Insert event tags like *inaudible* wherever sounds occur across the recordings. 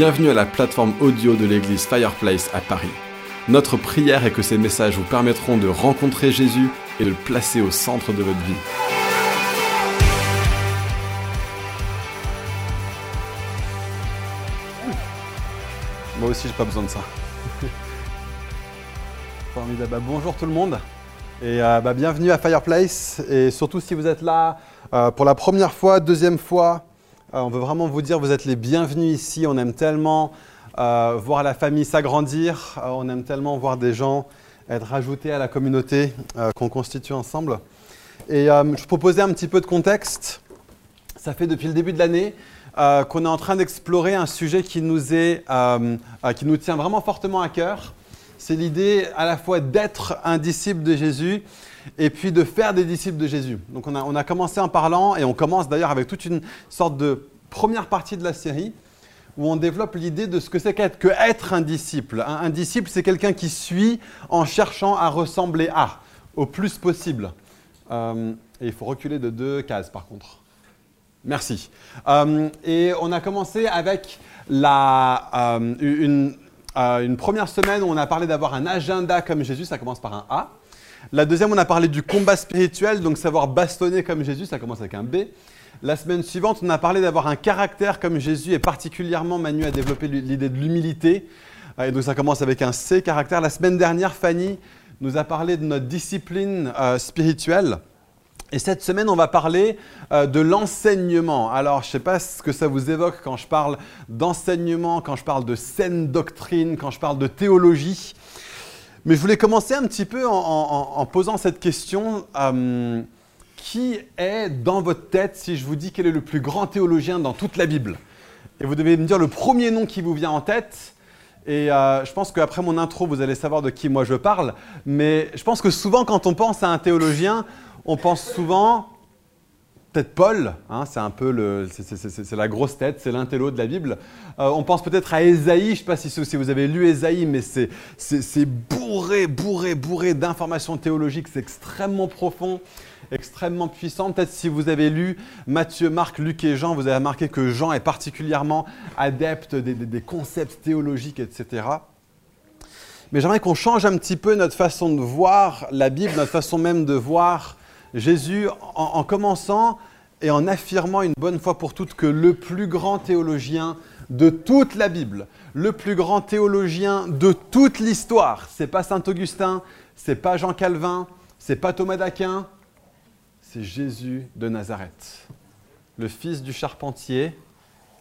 Bienvenue à la plateforme audio de l'église Fireplace à Paris. Notre prière est que ces messages vous permettront de rencontrer Jésus et de le placer au centre de votre vie. Moi aussi, j'ai pas besoin de ça. *laughs* Formidable. Bah, bonjour tout le monde et euh, bah, bienvenue à Fireplace. Et surtout si vous êtes là euh, pour la première fois, deuxième fois, on veut vraiment vous dire vous êtes les bienvenus ici. On aime tellement voir la famille s'agrandir. on aime tellement voir des gens être rajoutés à la communauté qu'on constitue ensemble. Et je proposais un petit peu de contexte. Ça fait depuis le début de l'année qu'on est en train d'explorer un sujet qui nous, est, qui nous tient vraiment fortement à cœur c'est l'idée à la fois d'être un disciple de Jésus et puis de faire des disciples de Jésus. Donc on a, commencé en parlant, et on commence d'ailleurs avec toute une sorte de première partie de la série, où on développe l'idée de ce que c'est qu'être que être un disciple. Un, disciple, c'est quelqu'un qui suit en cherchant à ressembler à, au plus possible. Euh, et il faut reculer de deux cases par contre. Merci. Euh, et on a commencé avec la, euh, une première semaine où on a parlé d'avoir un agenda comme Jésus, ça commence par un A. La deuxième, on a parlé du combat spirituel, donc savoir bastonner comme Jésus, ça commence avec un B. La semaine suivante, on a parlé d'avoir un caractère comme Jésus et particulièrement Manu a développé l'idée de l'humilité. Et donc ça commence avec un C, caractère. La semaine dernière, Fanny nous a parlé de notre discipline euh, spirituelle. Et cette semaine, on va parler euh, de l'enseignement. Alors, je ne sais pas ce que ça vous évoque quand je parle d'enseignement, quand je parle de saine doctrine, quand je parle de théologie. Mais je voulais commencer un petit peu en, posant cette question. Euh, qui est dans votre tête si je vous dis quel est le plus grand théologien dans toute la Bible? Et vous devez me dire le premier nom qui vous vient en tête. Et euh, je pense qu'après mon intro, vous allez savoir de qui moi je parle. Mais je pense que souvent, quand on pense à un théologien, on pense souvent, peut-être Paul, hein, c'est un peu le, c'est, la grosse tête, c'est l'intello de la Bible. Euh, on pense peut-être à Ésaïe, je ne sais pas si, vous avez lu Ésaïe, mais c'est, bourré, bourré, bourré d'informations théologiques, c'est extrêmement profond, extrêmement puissant. Peut-être si vous avez lu Matthieu, Marc, Luc et Jean, vous avez remarqué que Jean est particulièrement adepte des concepts théologiques, etc. Mais j'aimerais qu'on change un petit peu notre façon de voir la Bible, notre façon même de voir Jésus, en, commençant et en affirmant une bonne fois pour toutes que le plus grand théologien de toute la Bible, le plus grand théologien de toute l'histoire, c'est pas Saint Augustin, c'est pas Jean Calvin, c'est pas Thomas d'Aquin, c'est Jésus de Nazareth, le fils du charpentier,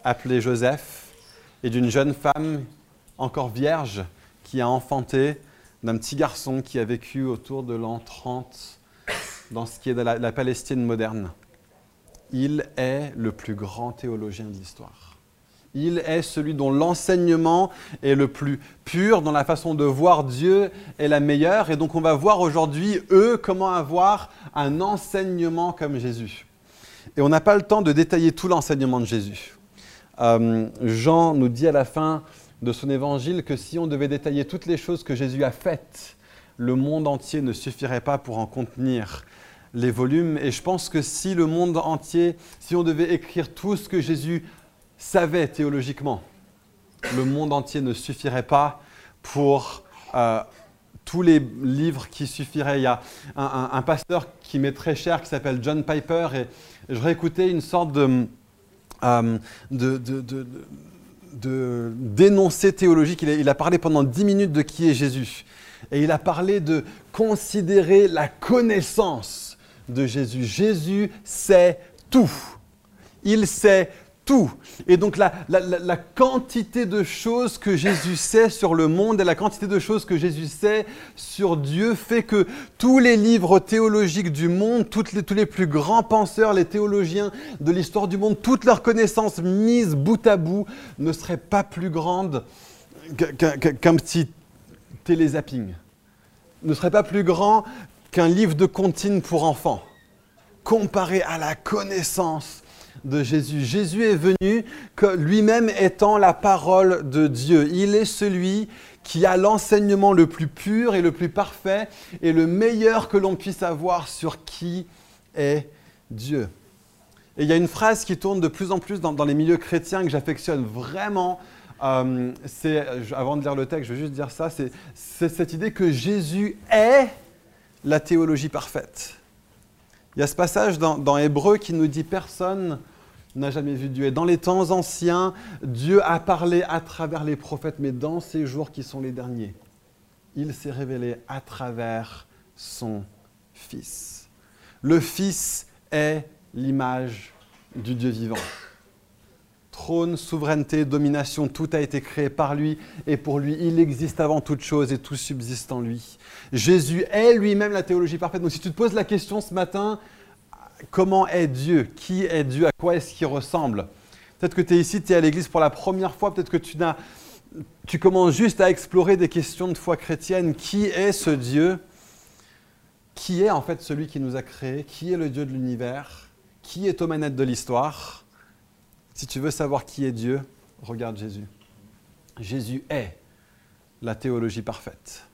appelé Joseph, et d'une jeune femme encore vierge qui a enfanté d'un petit garçon qui a vécu autour de l'an 30 dans ce qui est de la, Palestine moderne. Il est le plus grand théologien de l'histoire. Il est celui dont l'enseignement est le plus pur, dont la façon de voir Dieu est la meilleure. Et donc on va voir aujourd'hui, eux, comment avoir un enseignement comme Jésus. Et on n'a pas le temps de détailler tout l'enseignement de Jésus. Euh, Jean nous dit à la fin de son évangile que si on devait détailler toutes les choses que Jésus a faites, le monde entier ne suffirait pas pour en contenir les volumes. Et je pense que si le monde entier, si on devait écrire tout ce que Jésus savait théologiquement, le monde entier ne suffirait pas pour euh, tous les livres qui suffiraient. Il y a un, pasteur qui m'est très cher qui s'appelle John Piper et je réécoutais une sorte de, euh, d'énoncé théologique. Il a, il a, parlé pendant dix minutes de qui est Jésus. Et il a parlé de considérer la connaissance de Jésus. Jésus sait tout. Il sait tout. Et donc la, quantité de choses que Jésus sait sur le monde et la quantité de choses que Jésus sait sur Dieu fait que tous les livres théologiques du monde, les, tous les plus grands penseurs, les théologiens de l'histoire du monde, toutes leurs connaissances mises bout à bout ne seraient pas plus grandes qu'un petit télézapping, ne seraient pas plus grands qu'un livre de comptines pour enfants, comparé à la connaissance de Jésus. Jésus est venu lui-même étant la parole de Dieu. Il est celui qui a l'enseignement le plus pur et le plus parfait et le meilleur que l'on puisse avoir sur qui est Dieu. Et il y a une phrase qui tourne de plus en plus dans, les milieux chrétiens que j'affectionne vraiment euh, avant de lire le texte, je veux juste dire ça, c'est, cette idée que Jésus est la théologie parfaite. Il y a ce passage dans, dans Hébreu qui nous dit personne n'a jamais vu Dieu. Et dans les temps anciens, Dieu a parlé à travers les prophètes, mais dans ces jours qui sont les derniers, il s'est révélé à travers son Fils. Le Fils est l'image du Dieu vivant. Trône, souveraineté, domination, tout a été créé par lui et pour lui. Il existe avant toute chose et tout subsiste en lui. Jésus est lui-même la théologie parfaite. Donc si tu te poses la question ce matin, comment est Dieu? Qui est Dieu? À quoi est-ce qu'il ressemble? Peut-être que tu es ici, tu es à l'église pour la première fois, peut-être que tu, tu commences juste à explorer des questions de foi chrétienne. Qui est ce Dieu? Qui est en fait celui qui nous a créés? Qui est le Dieu de l'univers? Qui est aux manettes de l'histoire? Si tu veux savoir qui est Dieu, regarde Jésus. Jésus est la théologie parfaite.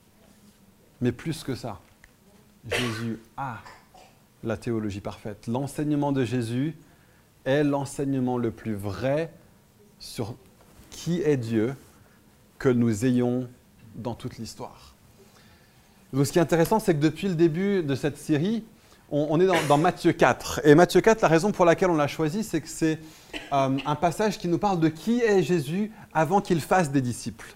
Mais plus que ça, Jésus a la théologie parfaite. L'enseignement de Jésus est l'enseignement le plus vrai sur qui est Dieu que nous ayons dans toute l'histoire. ce qui est intéressant, c'est que depuis le début de cette série, on, est dans, Matthieu 4. Et Matthieu 4, la raison pour laquelle on l'a choisi, c'est que c'est euh, un passage qui nous parle de qui est Jésus avant qu'il fasse des disciples.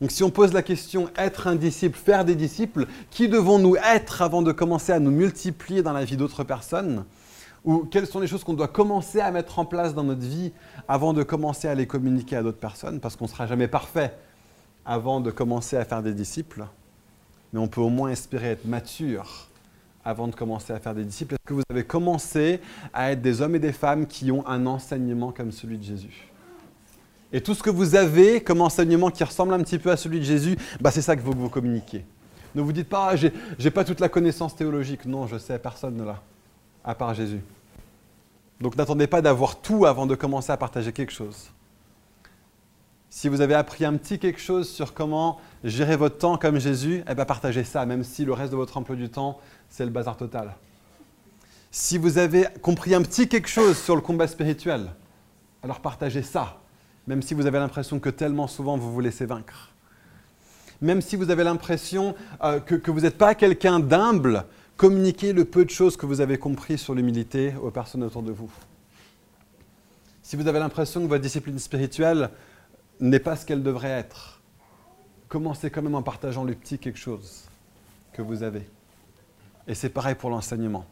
Donc si on pose la question être un disciple, faire des disciples, qui devons-nous être avant de commencer à nous multiplier dans la vie d'autres personnes? Ou quelles sont les choses qu'on doit commencer à mettre en place dans notre vie avant de commencer à les communiquer à d'autres personnes? Parce qu'on ne sera jamais parfait avant de commencer à faire des disciples. Mais on peut au moins espérer être mature avant de commencer à faire des disciples. Est-ce que vous avez commencé à être des hommes et des femmes qui ont un enseignement comme celui de Jésus? Et tout ce que vous avez comme enseignement qui ressemble un petit peu à celui de Jésus, bah c'est ça que vous, vous communiquez. Ne vous dites pas, ah, j'ai, pas toute la connaissance théologique. Non, je sais, personne ne l'a, à part Jésus. Donc n'attendez pas d'avoir tout avant de commencer à partager quelque chose. Si vous avez appris un petit quelque chose sur comment gérer votre temps comme Jésus, eh bien partagez ça, même si le reste de votre emploi du temps, c'est le bazar total. Si vous avez compris un petit quelque chose sur le combat spirituel, alors partagez ça même si vous avez l'impression que tellement souvent vous vous laissez vaincre. Même si vous avez l'impression euh, que, vous n'êtes pas quelqu'un d'humble, communiquez le peu de choses que vous avez compris sur l'humilité aux personnes autour de vous. Si vous avez l'impression que votre discipline spirituelle n'est pas ce qu'elle devrait être, commencez quand même en partageant le petit quelque chose que vous avez. Et c'est pareil pour l'enseignement.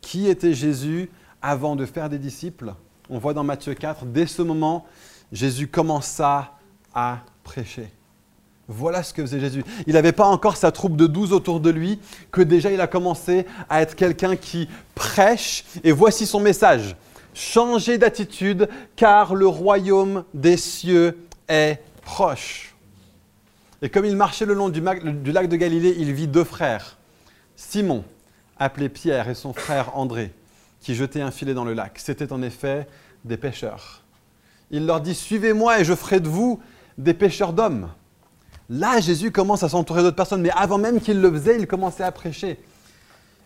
Qui était Jésus avant de faire des disciples? On voit dans Matthieu 4, dès ce moment, Jésus commença à prêcher. Voilà ce que faisait Jésus. Il n'avait pas encore sa troupe de douze autour de lui, que déjà il a commencé à être quelqu'un qui prêche. Et voici son message. Changez d'attitude, car le royaume des cieux est proche. Et comme il marchait le long du, du lac de Galilée, il vit deux frères. Simon, appelé Pierre, et son frère André, qui jetaient un filet dans le lac. C'étaient en effet des pêcheurs. Il leur dit, suivez-moi et je ferai de vous des pêcheurs d'hommes. Là, Jésus commence à s'entourer d'autres personnes, mais avant même qu'il le faisait, il commençait à prêcher.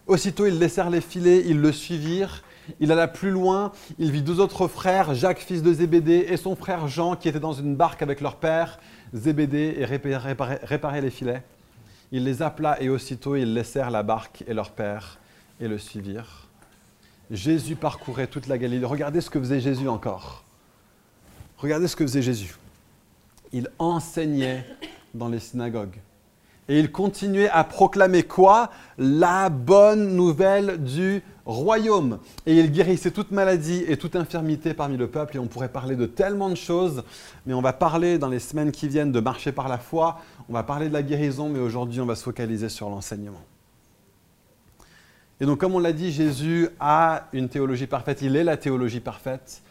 Aussitôt, ils laissèrent les filets, ils le suivirent. Il alla plus loin, il vit deux autres frères, Jacques, fils de Zébédée, et son frère Jean, qui étaient dans une barque avec leur père, Zébédée, et réparaient les filets. Il les appela, et aussitôt ils laissèrent la barque et leur père, et le suivirent. Jésus parcourait toute la Galilée. Regardez ce que faisait Jésus encore. Regardez ce que faisait Jésus. Il enseignait dans les synagogues. Et il continuait à proclamer quoi? La bonne nouvelle du royaume. Et il guérissait toute maladie et toute infirmité parmi le peuple. Et on pourrait parler de tellement de choses, mais on va parler dans les semaines qui viennent de marcher par la foi. On va parler de la guérison, mais aujourd'hui on va se focaliser sur l'enseignement. Et donc comme on l'a dit, Jésus a une théologie parfaite. Il est la théologie parfaite.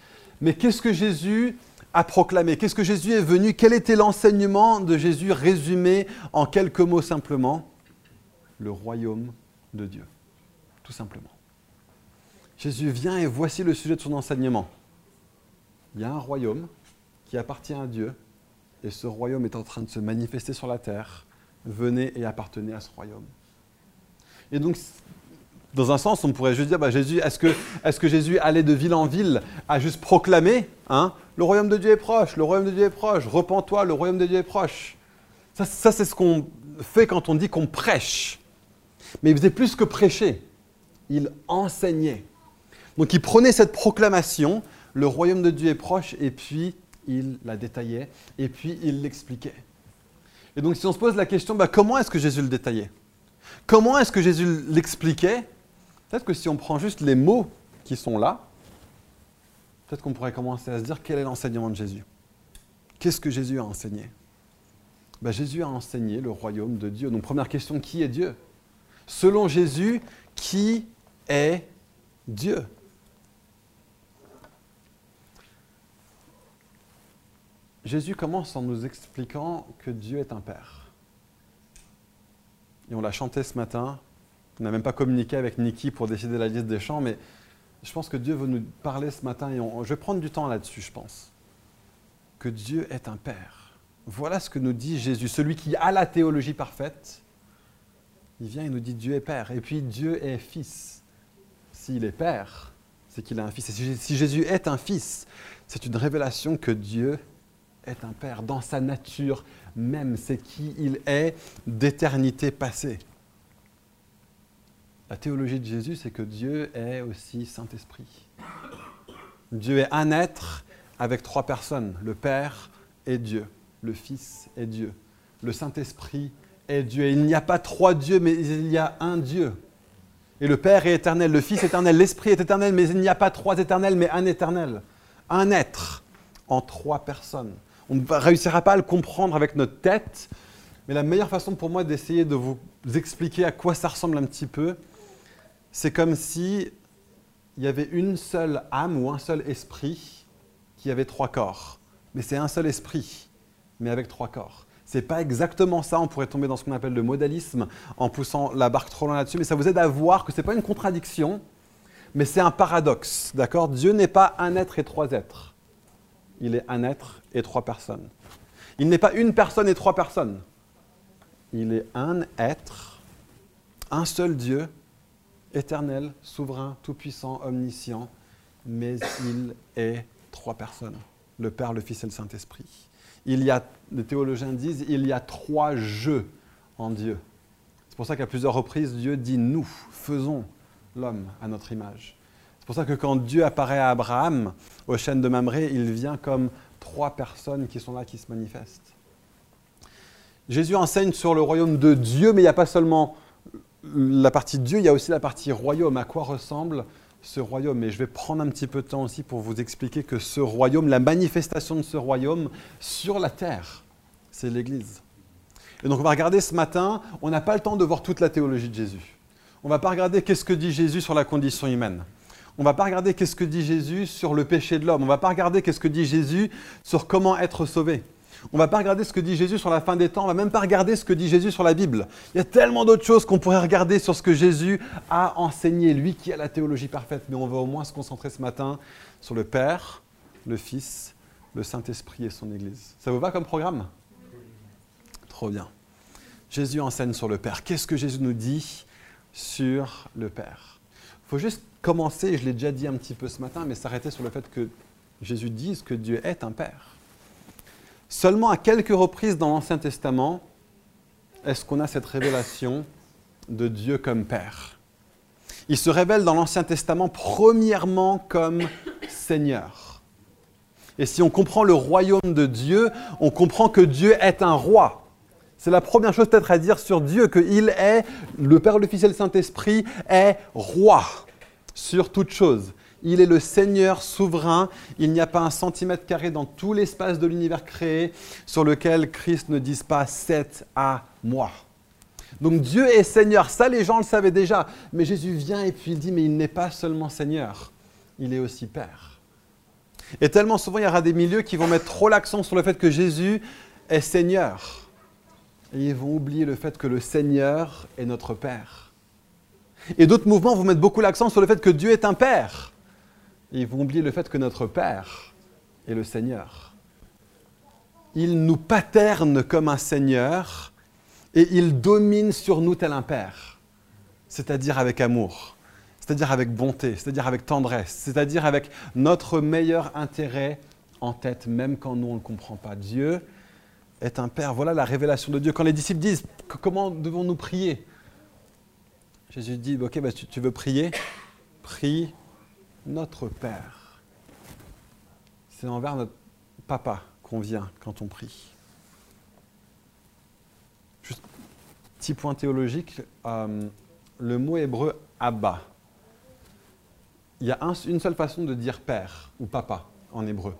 Mais qu'est-ce que Jésus à proclamer Qu'est-ce que Jésus est venu? Quel était l'enseignement de Jésus résumé en quelques mots simplement? Le royaume de Dieu, tout simplement. Jésus vient et voici le sujet de son enseignement. Il y a un royaume qui appartient à Dieu et ce royaume est en train de se manifester sur la terre. Venez et appartenez à ce royaume. Et donc, Dans un sens, on pourrait juste dire, bah, Jésus, est-ce que, Jésus allait de ville en ville à juste proclamer, hein, le royaume de Dieu est proche, le royaume de Dieu est proche, repens-toi, le royaume de Dieu est proche. Ça c'est ce qu'on fait quand on dit qu'on prêche. Mais il faisait plus que prêcher, il enseignait. Donc il prenait cette proclamation, le royaume de Dieu est proche, et puis il la détaillait, et puis il l'expliquait. Et donc si on se pose la question, bah, comment est-ce que Jésus le détaillait? Comment est-ce que Jésus l'expliquait? Peut-être que si on prend juste les mots qui sont là, peut-être qu'on pourrait commencer à se dire quel est l'enseignement de Jésus? Qu'est-ce que Jésus a enseigné? Bah, Jésus a enseigné le royaume de Dieu. Donc première question, qui est Dieu? Selon Jésus, qui est Dieu? Jésus commence en nous expliquant que Dieu est un Père. Et on l'a chanté ce matin. On n'a même pas communiqué avec Niki pour décider la liste des chants, mais je pense que Dieu veut nous parler ce matin et je vais prendre du temps là-dessus, je pense. Que Dieu est un Père. Voilà ce que nous dit Jésus, celui qui a la théologie parfaite. Il vient et nous dit Dieu est Père. Et puis Dieu est Fils. S'il est Père, c'est qu'il a un Fils. Et si Jésus est un Fils, c'est une révélation que Dieu un Père dans sa nature même. C'est qui il est d'éternité passée. La théologie de Jésus, c'est que Dieu est aussi Saint-Esprit. Dieu est un être avec trois personnes. Le Père est Dieu, le Fils est Dieu, le Saint-Esprit est Dieu. il n'y a pas trois dieux, mais il y a un Dieu. Et le Père est éternel, le Fils est éternel, l'Esprit est éternel, mais il n'y a pas trois éternels, mais un éternel. Un être en trois personnes. On ne réussira pas à le comprendre avec notre tête, mais la meilleure façon pour moi d'essayer de vous expliquer à quoi ça ressemble un petit peu, c'est comme si il y avait une seule âme ou un seul esprit qui avait trois corps. Mais c'est un seul esprit, mais avec trois corps. C'est pas exactement ça, on pourrait tomber dans ce qu'on appelle le modalisme en poussant la barque trop loin là-dessus, mais ça vous aide à voir que ce n'est pas une contradiction, mais c'est un paradoxe. D'accord? Dieu n'est pas un être et trois êtres il est un être et trois personnes. Il n'est pas une personne et trois personnes. Il est un être, un seul Dieu, éternel, souverain, tout-puissant, omniscient, mais il est trois personnes, le Père, le Fils et le Saint-Esprit. Il y a, les théologiens disent, il y a trois jeux en Dieu. C'est pour ça qu'à plusieurs reprises, Dieu dit nous, faisons l'homme à notre image. C'est pour ça que quand Dieu apparaît à Abraham au chêne de Mamré, il vient comme trois personnes qui sont là, qui se manifestent. Jésus enseigne sur le royaume de Dieu, mais il n'y a pas seulement la partie Dieu, il y a aussi la partie royaume. À quoi ressemble ce royaume? Et je vais prendre un petit peu de temps aussi pour vous expliquer que ce royaume, la manifestation de ce royaume sur la terre, c'est l'Église. Et donc on va regarder ce matin, on n'a pas le temps de voir toute la théologie de Jésus. On ne va pas regarder qu'est-ce que dit Jésus sur la condition humaine. On ne va pas regarder qu'est-ce que dit Jésus sur le péché de l'homme. On ne va pas regarder qu'est-ce que dit Jésus sur comment être sauvé. On ne va pas regarder ce que dit Jésus sur la fin des temps. On ne va même pas regarder ce que dit Jésus sur la Bible. Il y a tellement d'autres choses qu'on pourrait regarder sur ce que Jésus a enseigné, lui qui a la théologie parfaite. Mais on va au moins se concentrer ce matin sur le Père, le Fils, le Saint-Esprit et son Église. Ça vous va comme programme? Trop bien. Jésus enseigne sur le Père. Qu'est-ce que Jésus nous dit sur le Père? Faut juste commencer, je l'ai déjà dit un petit peu ce matin, mais s'arrêter sur le fait que Jésus dise que Dieu est un Père. Seulement à quelques reprises dans l'Ancien Testament, est-ce qu'on a cette révélation de Dieu comme Père Il se révèle dans l'Ancien Testament premièrement comme Seigneur. Et si on comprend le royaume de Dieu, on comprend que Dieu est un roi. C'est la première chose peut-être à dire sur Dieu, qu'il est, le Père, le Fils et le Saint-Esprit, est roi sur toute chose. Il est le Seigneur souverain. Il n'y a pas un centimètre carré dans tout l'espace de l'univers créé sur lequel Christ ne dise pas c'est à moi. Donc Dieu est Seigneur. Ça, les gens le savaient déjà. Mais Jésus vient et puis il dit mais il n'est pas seulement Seigneur, il est aussi Père. Et tellement souvent, il y aura des milieux qui vont mettre trop l'accent sur le fait que Jésus est Seigneur. Et ils vont oublier le fait que le Seigneur est notre Père. Et d'autres mouvements vont mettre beaucoup l'accent sur le fait que Dieu est un Père. Et ils vont oublier le fait que notre Père est le Seigneur. Il nous paterne comme un Seigneur et il domine sur nous tel un Père, c'est-à-dire avec amour. c'est-à-dire avec bonté, c'est-à-dire avec tendresse, c'est-à-dire avec notre meilleur intérêt en tête, même quand nous ne le comprend pas. Dieu est un Père. Voilà la révélation de Dieu. Quand les disciples disent comment devons-nous prier? Jésus dit Ok, bah, tu, veux prier? Prie notre Père. C'est envers notre papa qu'on vient quand on prie. Juste petit point théologique euh, le mot hébreu Abba. Il y a une seule façon de dire père ou papa en hébreu.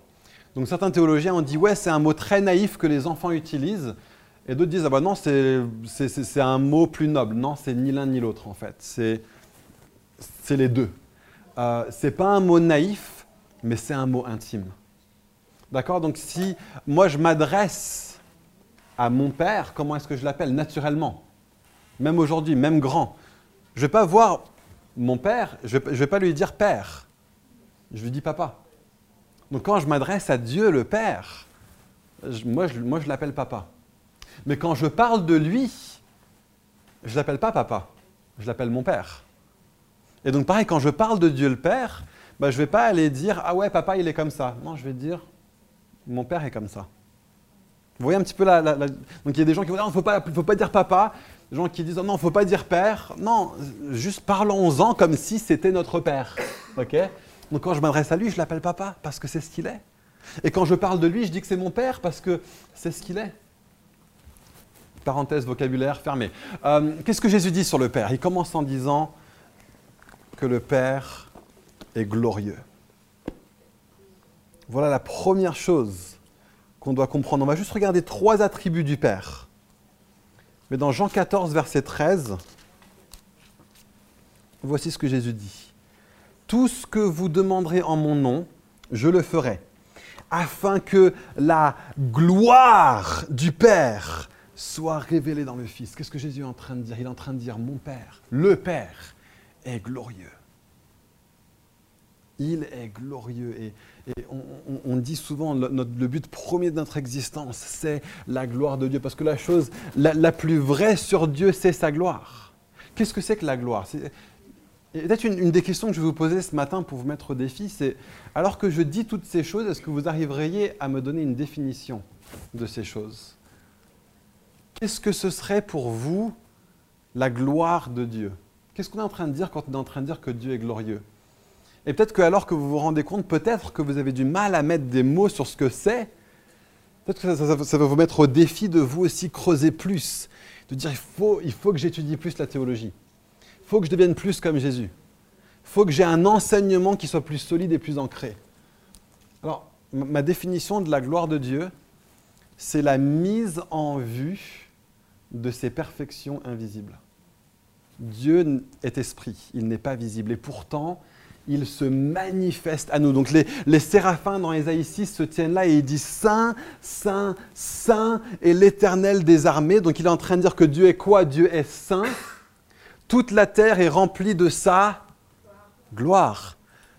Donc certains théologiens ont dit ouais c'est un mot très naïf que les enfants utilisent et d'autres disent ah bah non c'est un mot plus noble. Non c'est ni l'un ni l'autre en fait. C'est les deux. Euh, c'est pas un mot naïf mais c'est un mot intime. D'accord? Donc si moi je m'adresse à mon père, comment est-ce que je l'appelle? Naturellement. Même aujourd'hui, même grand. Je ne vais pas voir mon père, je ne vais, pas lui dire père. Je lui dis papa. Donc quand je m'adresse à Dieu le Père, moi je, l'appelle papa. Mais quand je parle de lui, je ne l'appelle pas papa, je l'appelle mon Père. Et donc pareil, quand je parle de Dieu le Père, bah, je ne vais pas aller dire Ah ouais, papa, il est comme ça. Non, je vais dire Mon Père est comme ça. Vous voyez un petit peu la. Donc il y a des gens qui vont dire Il ne faut pas, dire papa. Des gens qui disent Non, il ne faut pas dire père. Non, juste parlons-en comme si c'était notre père. ok? Donc quand je m'adresse à lui, je l'appelle papa parce que c'est ce qu'il est. Et quand je parle de lui, je dis que c'est mon père parce que c'est ce qu'il est. Parenthèse vocabulaire fermée. Euh, qu'est-ce que Jésus dit sur le Père? Il commence en disant que le Père est glorieux. Voilà la première chose qu'on doit comprendre. On va juste regarder trois attributs du Père. Mais dans Jean 14, verset 13, voici ce que Jésus dit. Tout ce que vous demanderez en mon nom, je le ferai, afin que la gloire du Père soit révélée dans le Fils. Qu'est-ce que Jésus est en train de dire? Il est en train de dire, mon Père, le Père, est glorieux. Il est glorieux. Et, on, dit souvent, le, but premier de notre existence, c'est la gloire de Dieu. Parce que la chose la, plus vraie sur Dieu, c'est sa gloire. Qu'est-ce que c'est que la gloire? Peut-être une, des questions que je vais vous poser ce matin pour vous mettre au défi, c'est alors que je dis toutes ces choses, est-ce que vous arriveriez à me donner une définition de ces choses? Qu'est-ce que ce serait pour vous la gloire de Dieu? Qu'est-ce qu'on est en train de dire quand on est en train de dire que Dieu est glorieux? Et peut-être que alors que vous vous rendez compte, peut-être que vous avez du mal à mettre des mots sur ce que c'est, peut-être que ça, va vous mettre au défi de vous aussi creuser plus, de dire il faut, il faut que j'étudie plus la théologie, faut que je devienne plus comme Jésus, faut que j'ai un enseignement qui soit plus solide et plus ancré. Alors, ma définition de la gloire de Dieu, c'est la mise en vue de ses perfections invisibles. Dieu est esprit, il n'est pas visible. Et pourtant, il se manifeste à nous. Donc les, les séraphins dans Ésaïe 6 se tiennent là et ils disent Saint, Saint, Saint est l'Éternel des armées. Donc il est en train de dire que Dieu est quoi? Dieu est saint. Toute la terre est remplie de sa gloire.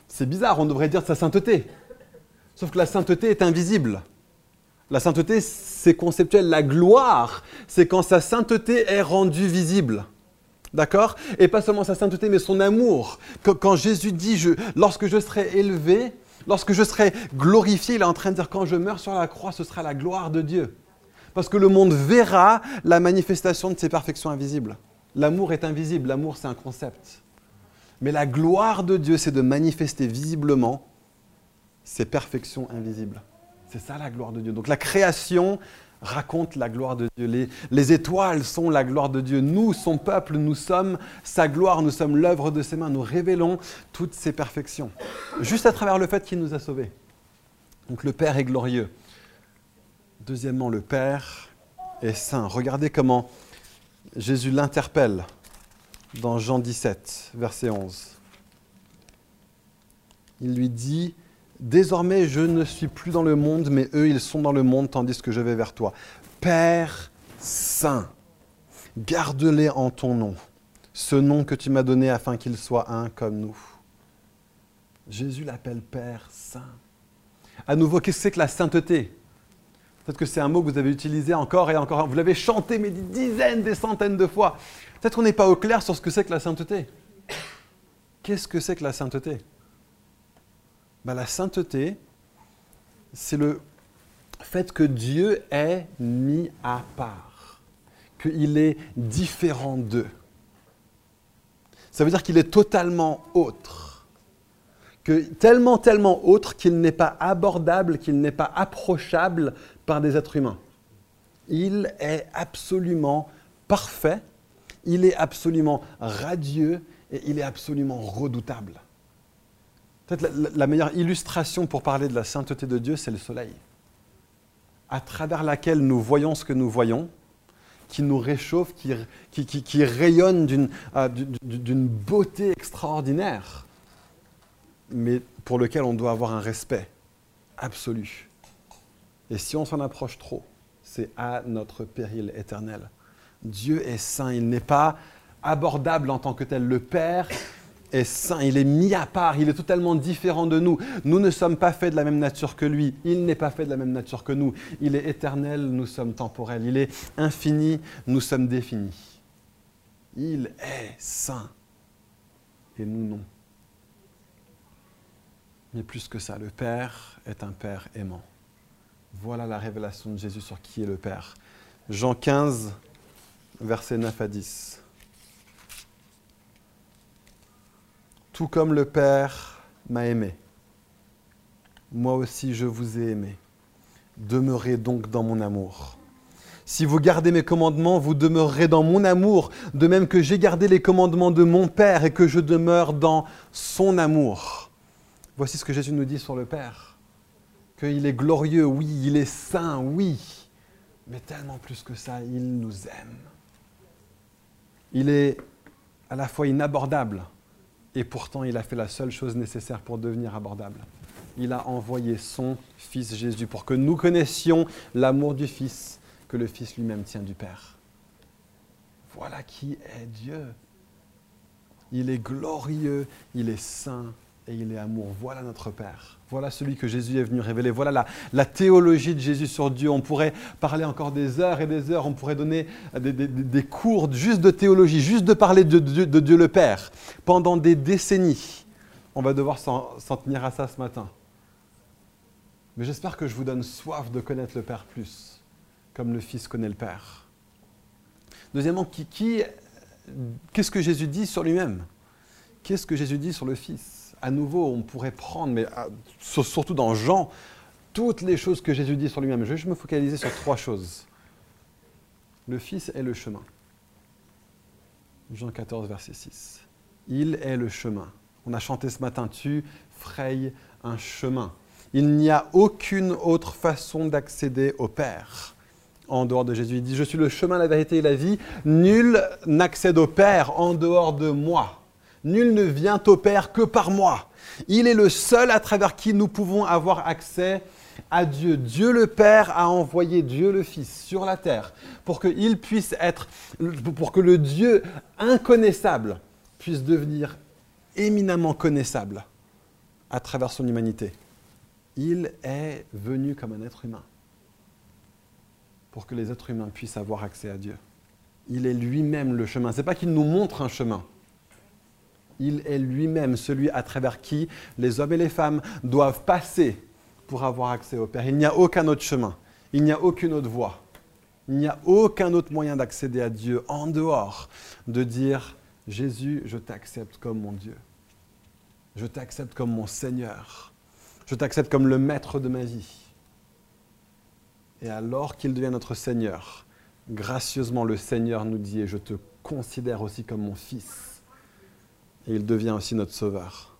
C'est bizarre, on devrait dire de sa sainteté. Sauf que la sainteté est invisible. La sainteté, c'est conceptuel. La gloire, c'est quand sa sainteté est rendue visible. D'accord? Et pas seulement sa sainteté, mais son amour. Quand Jésus dit, lorsque je serai élevé, lorsque je serai glorifié, il est en train de dire, quand je meurs sur la croix, ce sera la gloire de Dieu. Parce que le monde verra la manifestation de ses perfections invisibles. L'amour est invisible, l'amour c'est un concept. Mais la gloire de Dieu, c'est de manifester visiblement ses perfections invisibles. C'est ça la gloire de Dieu. Donc la création raconte la gloire de Dieu. Les, étoiles sont la gloire de Dieu. Nous, son peuple, nous sommes sa gloire, nous sommes l'œuvre de ses mains. Nous révélons toutes ses perfections, juste à travers le fait qu'il nous a sauvés. Donc le Père est glorieux. Deuxièmement, le Père est saint. Regardez comment Jésus l'interpelle dans Jean 17, verset 11. Il lui dit, Désormais, je ne suis plus dans le monde, mais eux, ils sont dans le monde, tandis que je vais vers toi. Père Saint, garde-les en ton nom, ce nom que tu m'as donné afin qu'ils soient un comme nous. Jésus l'appelle Père Saint. À nouveau, qu'est-ce que c'est que la sainteté? Peut-être que c'est un mot que vous avez utilisé encore et encore. Vous l'avez chanté, mais des dizaines, des centaines de fois. Peut-être qu'on n'est pas au clair sur ce que c'est que la sainteté. Qu'est-ce que c'est que la sainteté? Ben, La sainteté, c'est le fait que Dieu est mis à part, qu'il est différent d'eux. Ça veut dire qu'il est totalement autre, que tellement, tellement autre qu'il n'est pas abordable, qu'il n'est pas approchable par des êtres humains. Il est absolument parfait, il est absolument radieux et il est absolument redoutable. Peut-être la, meilleure illustration pour parler de la sainteté de Dieu, c'est le soleil, à travers laquelle nous voyons ce que nous voyons, qui nous réchauffe, qui, rayonne euh, d'une beauté extraordinaire, mais pour lequel on doit avoir un respect absolu. Et si on s'en approche trop, c'est à notre péril éternel. Dieu est saint, il n'est pas abordable en tant que tel. Le Père est saint, il est mis à part, il est totalement différent de nous. Nous ne sommes pas faits de la même nature que lui, il n'est pas fait de la même nature que nous. Il est éternel, nous sommes temporels. Il est infini, nous sommes définis. Il est saint et nous non. Mais plus que ça, le Père est un Père aimant. Voilà la révélation de Jésus sur qui est le Père. Jean 15, versets 9 à 10. Tout comme le Père m'a aimé, moi aussi je vous ai aimé. Demeurez donc dans mon amour. Si vous gardez mes commandements, vous demeurerez dans mon amour, de même que j'ai gardé les commandements de mon Père et que je demeure dans son amour. Voici ce que Jésus nous dit sur le Père. Qu'il est glorieux, oui, il est saint, oui, mais tellement plus que ça, il nous aime. Il est à la fois inabordable, et pourtant, il a fait la seule chose nécessaire pour devenir abordable. Il a envoyé son Fils Jésus pour que nous connaissions l'amour du Fils que le Fils lui-même tient du Père. Voilà qui est Dieu. Il est glorieux, il est saint, et il est amour. Voilà notre Père. Voilà celui que Jésus est venu révéler. Voilà la, théologie de Jésus sur Dieu. On pourrait parler encore des heures et des heures. On pourrait donner des, cours juste de théologie, juste de parler de, de, Dieu le Père pendant des décennies. On va devoir s'en tenir à ça ce matin. Mais j'espère que je vous donne soif de connaître le Père plus, comme le Fils connaît le Père. Deuxièmement, qui qu'est-ce que Jésus dit sur lui-même? Qu'est-ce que Jésus dit sur le Fils? À nouveau, on pourrait prendre, mais ah, surtout dans Jean, toutes les choses que Jésus dit sur lui-même. Je vais juste me focaliser sur trois choses. Le Fils est le chemin. Jean 14, verset 6. Il est le chemin. On a chanté ce matin, tu frayes un chemin. Il n'y a aucune autre façon d'accéder au Père en dehors de Jésus. Il dit, je suis le chemin, la vérité et la vie. Nul n'accède au Père en dehors de moi. Nul ne vient au Père que par moi. Il est le seul à travers qui nous pouvons avoir accès à Dieu. Dieu le Père a envoyé Dieu le Fils sur la terre pour que le Dieu inconnaissable puisse devenir éminemment connaissable à travers son humanité. Il est venu comme un être humain pour que les êtres humains puissent avoir accès à Dieu. Il est lui-même le chemin. Ce n'est pas qu'il nous montre un chemin. Il est lui-même celui à travers qui les hommes et les femmes doivent passer pour avoir accès au Père. Il n'y a aucun autre chemin, il n'y a aucune autre voie, il n'y a aucun autre moyen d'accéder à Dieu en dehors de dire Jésus, je t'accepte comme mon Dieu. Je t'accepte comme mon Seigneur. Je t'accepte comme le maître de ma vie. Et alors qu'il devient notre Seigneur, gracieusement le Seigneur nous dit, je te considère aussi comme mon Fils et il devient aussi notre sauveur.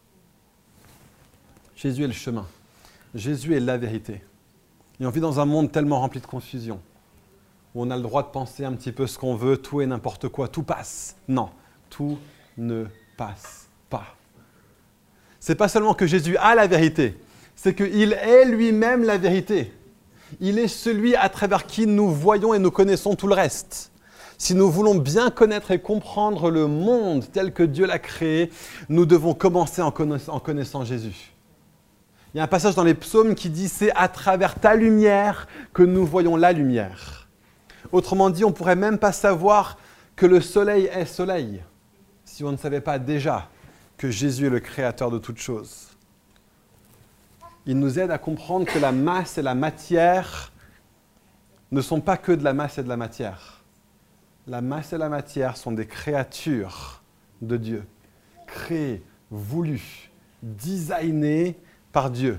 Jésus est le chemin. Jésus est la vérité. Et on vit dans un monde tellement rempli de confusion, où on a le droit de penser un petit peu ce qu'on veut, tout et n'importe quoi, tout passe. Non, tout ne passe pas. C'est pas seulement que Jésus a la vérité, c'est qu'il est lui-même la vérité. Il est celui à travers qui nous voyons et nous connaissons tout le reste. Si nous voulons bien connaître et comprendre le monde tel que Dieu l'a créé, nous devons commencer en connaissant, Jésus. Il y a un passage dans les psaumes qui dit C'est à travers ta lumière que nous voyons la lumière. Autrement dit, on ne pourrait même pas savoir que le soleil est soleil si on ne savait pas déjà que Jésus est le créateur de toutes choses. Il nous aide à comprendre que la masse et la matière ne sont pas que de la masse et de la matière. La masse et la matière sont des créatures de Dieu, créées, voulues, designées par Dieu.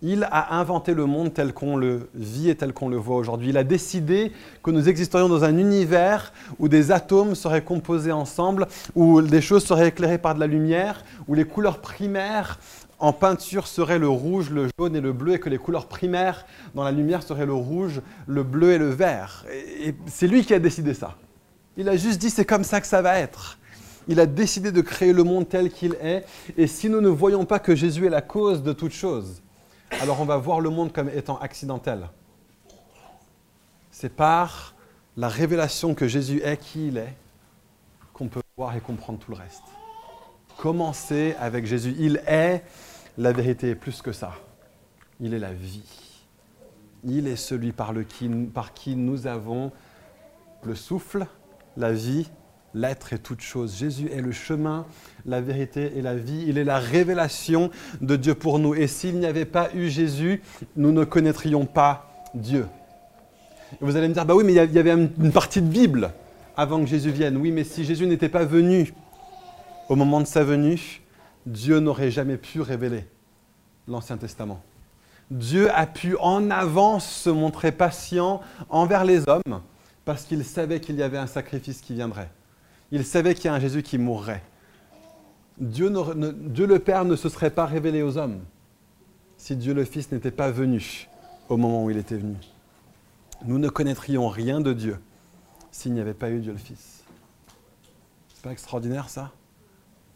Il a inventé le monde tel qu'on le vit et tel qu'on le voit aujourd'hui. Il a décidé que nous existerions dans un univers où des atomes seraient composés ensemble, où des choses seraient éclairées par de la lumière, où les couleurs primaires en peinture seraient le rouge, le jaune et le bleu, et que les couleurs primaires dans la lumière seraient le rouge, le bleu et le vert. Et c'est lui qui a décidé ça. Il a juste dit c'est comme ça que ça va être. Il a décidé de créer le monde tel qu'il est. Et si nous ne voyons pas que Jésus est la cause de toutes choses, alors on va voir le monde comme étant accidentel. C'est par la révélation que Jésus est qui il est qu'on peut voir et comprendre tout le reste. Commencez avec Jésus? Il est la vérité plus que ça. Il est la vie. Il est celui par, par qui nous avons le souffle, la vie l'être est toute chose. Jésus est le chemin, la vérité et la vie. Il est la révélation de Dieu pour nous. Et s'il n'y avait pas eu Jésus, nous ne connaîtrions pas Dieu. Et vous allez me dire, bah oui, mais il y avait une partie de Bible avant que Jésus vienne. Oui, mais si Jésus n'était pas venu au moment de sa venue, Dieu n'aurait jamais pu révéler l'Ancien Testament. Dieu a pu en avance se montrer patient envers les hommes parce qu'il savait qu'il y avait un sacrifice qui viendrait. Il savait qu'il y a un Jésus qui mourrait. Dieu, le Père ne se serait pas révélé aux hommes si Dieu le Fils n'était pas venu au moment où il était venu. Nous ne connaîtrions rien de Dieu s'il n'y avait pas eu Dieu le Fils. C'est pas extraordinaire ça?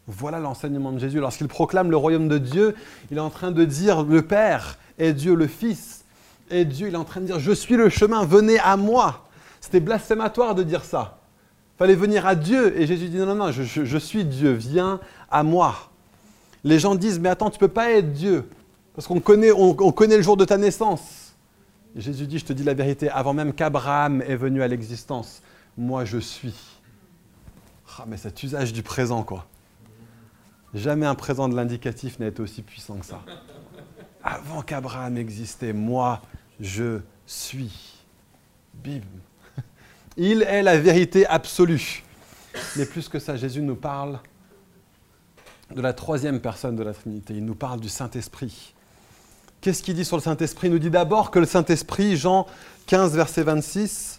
Voilà l'enseignement de Jésus. Lorsqu'il proclame le royaume de Dieu, il est en train de dire le Père est Dieu le Fils est Dieu. Il est en train de dire je suis le chemin, venez à moi. C'était blasphématoire de dire ça fallait venir à Dieu. Et Jésus dit, non, non, non, je, suis Dieu, viens à moi. Les gens disent, mais attends, tu ne peux pas être Dieu, parce qu'on connaît, on, connaît le jour de ta naissance. Jésus dit, je te dis la vérité, avant même qu'Abraham est venu à l'existence, moi je suis. Ah, mais cet usage du présent, quoi. Jamais un présent de l'indicatif n'a été aussi puissant que ça. Avant qu'Abraham existait, moi je suis. Bim. Il est la vérité absolue. Mais plus que ça, Jésus nous parle de la troisième personne de la Trinité. Il nous parle du Saint-Esprit. Qu'est-ce qu'il dit sur le Saint-Esprit? Il nous dit d'abord que le Saint-Esprit, Jean 15, verset 26,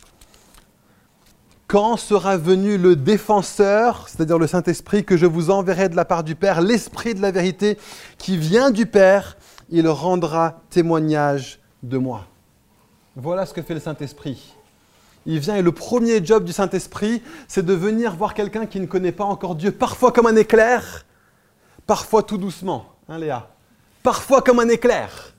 quand sera venu le défenseur, c'est-à-dire le Saint-Esprit, que je vous enverrai de la part du Père, l'Esprit de la vérité qui vient du Père, il rendra témoignage de moi. Voilà ce que fait le Saint-Esprit il vient et le premier job du Saint-Esprit, c'est de venir voir quelqu'un qui ne connaît pas encore Dieu, parfois comme un éclair, parfois tout doucement, hein Léa Parfois comme un éclair.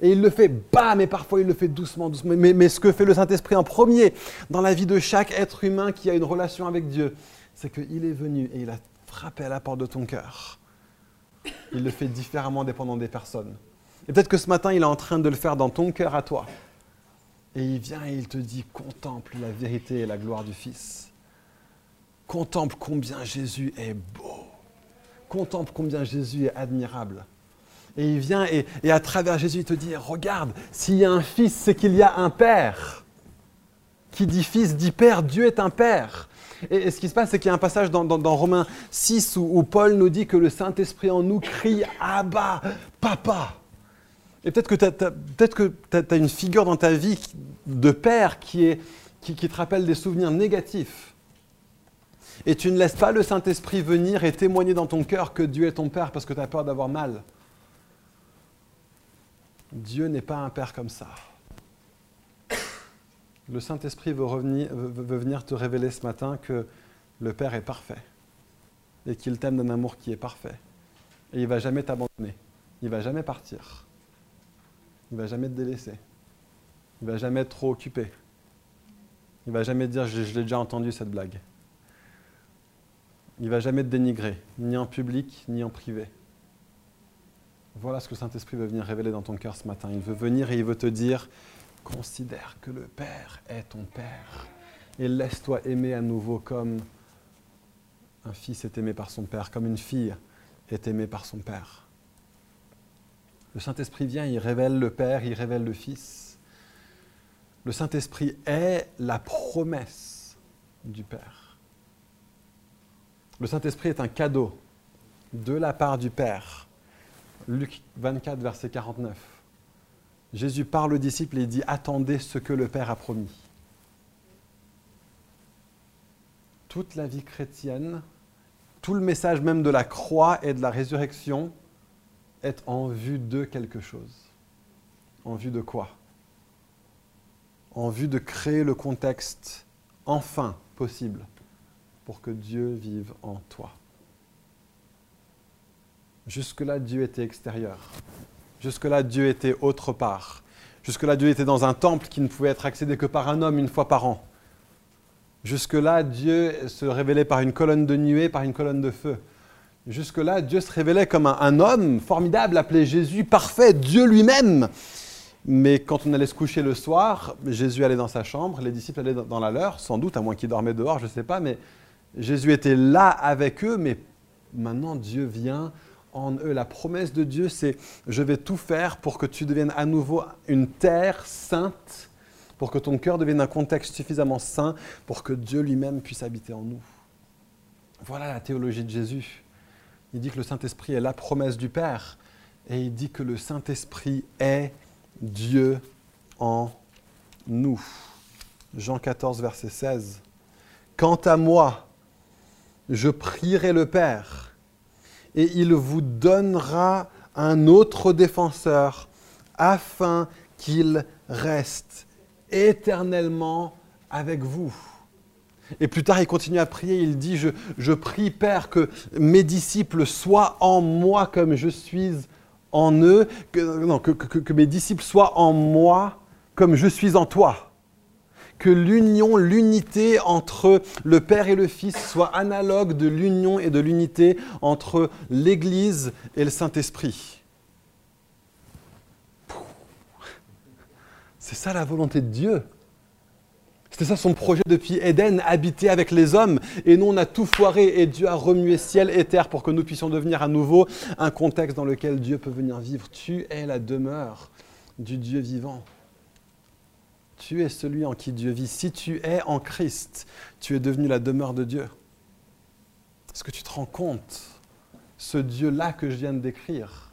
Et il le fait bam, mais parfois il le fait doucement, doucement. Mais, mais ce que fait le Saint-Esprit en premier dans la vie de chaque être humain qui a une relation avec Dieu, c'est qu'il est venu et il a frappé à la porte de ton cœur. Il le fait différemment dépendant des personnes. Et peut-être que ce matin, il est en train de le faire dans ton cœur à toi. Et il vient et il te dit, contemple la vérité et la gloire du Fils. Contemple combien Jésus est beau. Contemple combien Jésus est admirable. Et il vient et, à travers Jésus, il te dit, regarde, s'il y a un Fils, c'est qu'il y a un Père. Qui dit Fils dit Père, Dieu est un Père. Et, ce qui se passe, c'est qu'il y a un passage dans, Romains 6 où, où, Paul nous dit que le Saint-Esprit en nous crie Abba, Papa. Et peut-être que tu as, une figure dans ta vie de père qui, te rappelle des souvenirs négatifs. Et tu ne laisses pas le Saint-Esprit venir et témoigner dans ton cœur que Dieu est ton Père parce que tu as peur d'avoir mal. Dieu n'est pas un Père comme ça. Le Saint-Esprit veut, veut, venir te révéler ce matin que le Père est parfait et qu'il t'aime d'un amour qui est parfait. Et il ne va jamais t'abandonner. Il ne va jamais partir. Il ne va jamais te délaisser. Il ne va jamais être trop occupé. Il ne va jamais dire je, l'ai déjà entendu cette blague. Il ne va jamais te dénigrer, ni en public, ni en privé. Voilà ce que le Saint-Esprit veut venir révéler dans ton cœur ce matin. Il veut venir et il veut te dire considère que le Père est ton Père et laisse-toi aimer à nouveau comme un fils est aimé par son Père, comme une fille est aimé par son Père. Le Saint-Esprit vient, il révèle le Père, il révèle le Fils. Le Saint-Esprit est la promesse du Père. Le Saint-Esprit est un cadeau de la part du Père. Luc 24, verset 49. Jésus parle aux disciples et dit Attendez ce que le Père a promis. Toute la vie chrétienne, tout le message même de la croix et de la résurrection est en vue de quelque chose. En vue de quoi? En vue de créer le contexte enfin possible pour que Dieu vive en toi. Jusque-là, Dieu était extérieur. Jusque-là, Dieu était autre part. Jusque-là, Dieu était dans un temple qui ne pouvait être accédé que par un homme une fois par an. Jusque-là, Dieu se révélait par une colonne de nuée, par une colonne de feu. Jusque-là, Dieu se révélait comme un, homme formidable appelé Jésus, parfait, Dieu lui-même. Mais quand on allait se coucher le soir, Jésus allait dans sa chambre, les disciples allaient dans la leur, sans doute, à moins qu'ils dormaient dehors, je ne sais pas, mais Jésus était là avec eux, mais maintenant Dieu vient en eux. La promesse de Dieu, c'est je vais tout faire pour que tu deviennes à nouveau une terre sainte, pour que ton cœur devienne un contexte suffisamment saint, pour que Dieu lui-même puisse habiter en nous. Voilà la théologie de Jésus. Il dit que le Saint-Esprit est la promesse du Père, et il dit que le Saint-Esprit est Dieu en nous. Jean 14, verset 16. Quant à moi, je prierai le Père et il vous donnera un autre défenseur afin qu'il reste éternellement avec vous. Et plus tard, il continue à prier, il dit, je, prie Père que mes disciples soient en moi comme je suis en eux, que, que mes disciples soient en moi comme je suis en toi que l'union, l'unité entre le Père et le Fils soit analogue de l'union et de l'unité entre l'Église et le Saint-Esprit. C'est ça la volonté de Dieu. C'était ça son projet depuis Éden, habiter avec les hommes. Et nous, on a tout foiré et Dieu a remué ciel et terre pour que nous puissions devenir à nouveau un contexte dans lequel Dieu peut venir vivre. Tu es la demeure du Dieu vivant. Tu es celui en qui Dieu vit. Si tu es en Christ, tu es devenu la demeure de Dieu. Est-ce que tu te rends compte? Ce Dieu-là que je viens de décrire,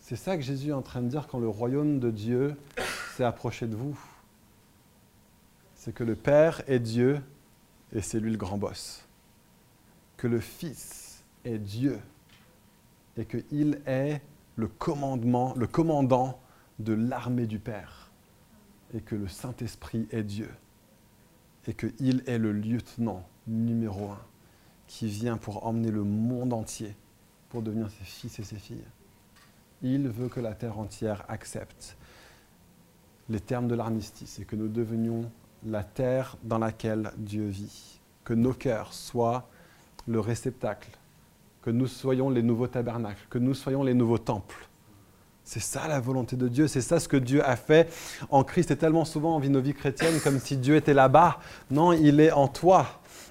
c'est ça que Jésus est en train de dire quand le royaume de Dieu s'est approché de vous. C'est que le Père est Dieu et c'est lui le grand boss. Que le Fils est Dieu et qu'il est le commandement, le commandant de l'armée du Père et que le Saint-Esprit est Dieu et qu'il est le lieutenant numéro un qui vient pour emmener le monde entier pour devenir ses fils et ses filles. Il veut que la terre entière accepte les termes de l'armistice et que nous devenions la terre dans laquelle Dieu vit, que nos cœurs soient le réceptacle, que nous soyons les nouveaux tabernacles, que nous soyons les nouveaux temples c'est ça la volonté de Dieu, c'est ça ce que Dieu a fait en Christ. Et tellement souvent on vit nos vies chrétiennes comme si Dieu était là-bas. Non, il est en toi.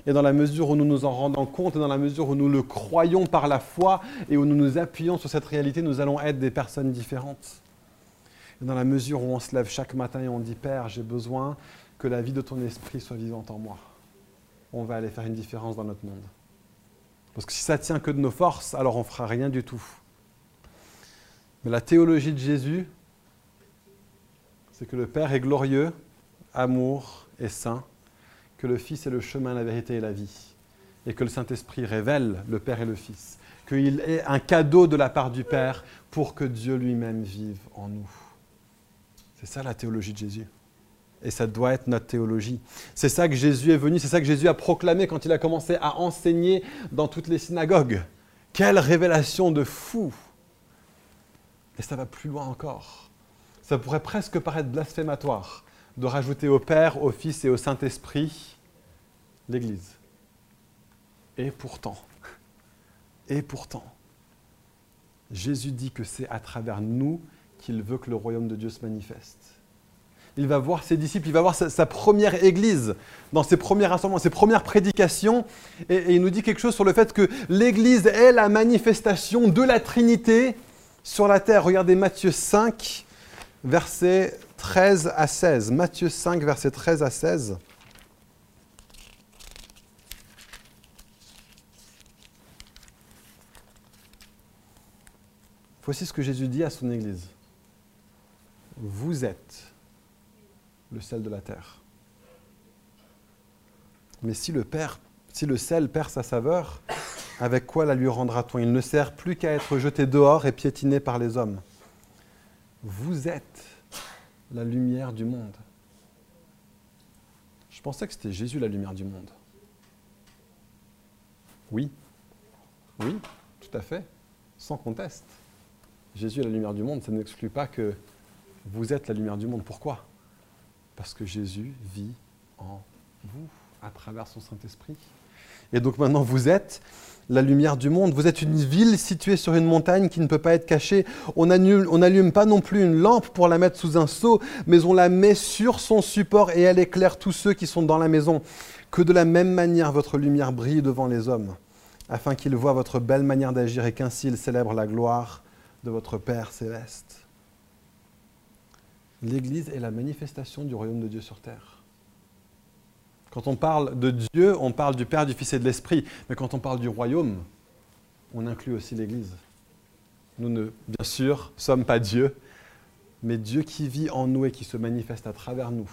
Et dans la mesure où nous nous en rendons compte, et dans la mesure où nous le croyons par la foi, et où nous nous appuyons sur cette réalité, nous allons être des personnes différentes. Et dans la mesure où on se lève chaque matin et on dit, Père, j'ai besoin que la vie de ton esprit soit vivante en moi, on va aller faire une différence dans notre monde. Parce que si ça tient que de nos forces, alors on ne fera rien du tout. Mais la théologie de Jésus, c'est que le Père est glorieux, amour et saint, que le Fils est le chemin, la vérité et la vie, et que le Saint-Esprit révèle le Père et le Fils, qu'il est un cadeau de la part du Père pour que Dieu lui-même vive en nous. C'est ça la théologie de Jésus. Et ça doit être notre théologie. C'est ça que Jésus est venu, c'est ça que Jésus a proclamé quand il a commencé à enseigner dans toutes les synagogues. Quelle révélation de fou et ça va plus loin encore. Ça pourrait presque paraître blasphématoire de rajouter au Père, au Fils et au Saint-Esprit l'Église. Et pourtant, et pourtant, Jésus dit que c'est à travers nous qu'il veut que le royaume de Dieu se manifeste. Il va voir ses disciples, il va voir sa, première église dans ses premiers rassemblements, ses premières prédications, et, et il nous dit quelque chose sur le fait que l'église est la manifestation de la Trinité sur la terre. Regardez Matthieu 5, versets 13 à 16. Matthieu 5, versets 13 à 16. Voici ce que Jésus dit à son Église. Vous êtes le sel de la terre. Mais si le, père, si le sel perd sa saveur, avec quoi la lui rendra-t-on? Il ne sert plus qu'à être jeté dehors et piétiné par les hommes. Vous êtes la lumière du monde. Je pensais que c'était Jésus la lumière du monde. Oui, oui, tout à fait, sans conteste. Jésus est la lumière du monde, ça n'exclut pas que vous êtes la lumière du monde. Pourquoi? Parce que Jésus vit en vous à travers son Saint-Esprit. Et donc maintenant, vous êtes la lumière du monde. Vous êtes une ville située sur une montagne qui ne peut pas être cachée. On n'allume pas non plus une lampe pour la mettre sous un seau, mais on la met sur son support et elle éclaire tous ceux qui sont dans la maison. Que de la même manière votre lumière brille devant les hommes, afin qu'ils voient votre belle manière d'agir et qu'ainsi ils célèbrent la gloire de votre Père céleste. L'Église est la manifestation du royaume de Dieu sur terre. Quand on parle de Dieu, on parle du Père, du Fils et de l'Esprit. Mais quand on parle du royaume, on inclut aussi l'Église. Nous ne, bien sûr, sommes pas Dieu, mais Dieu qui vit en nous et qui se manifeste à travers nous.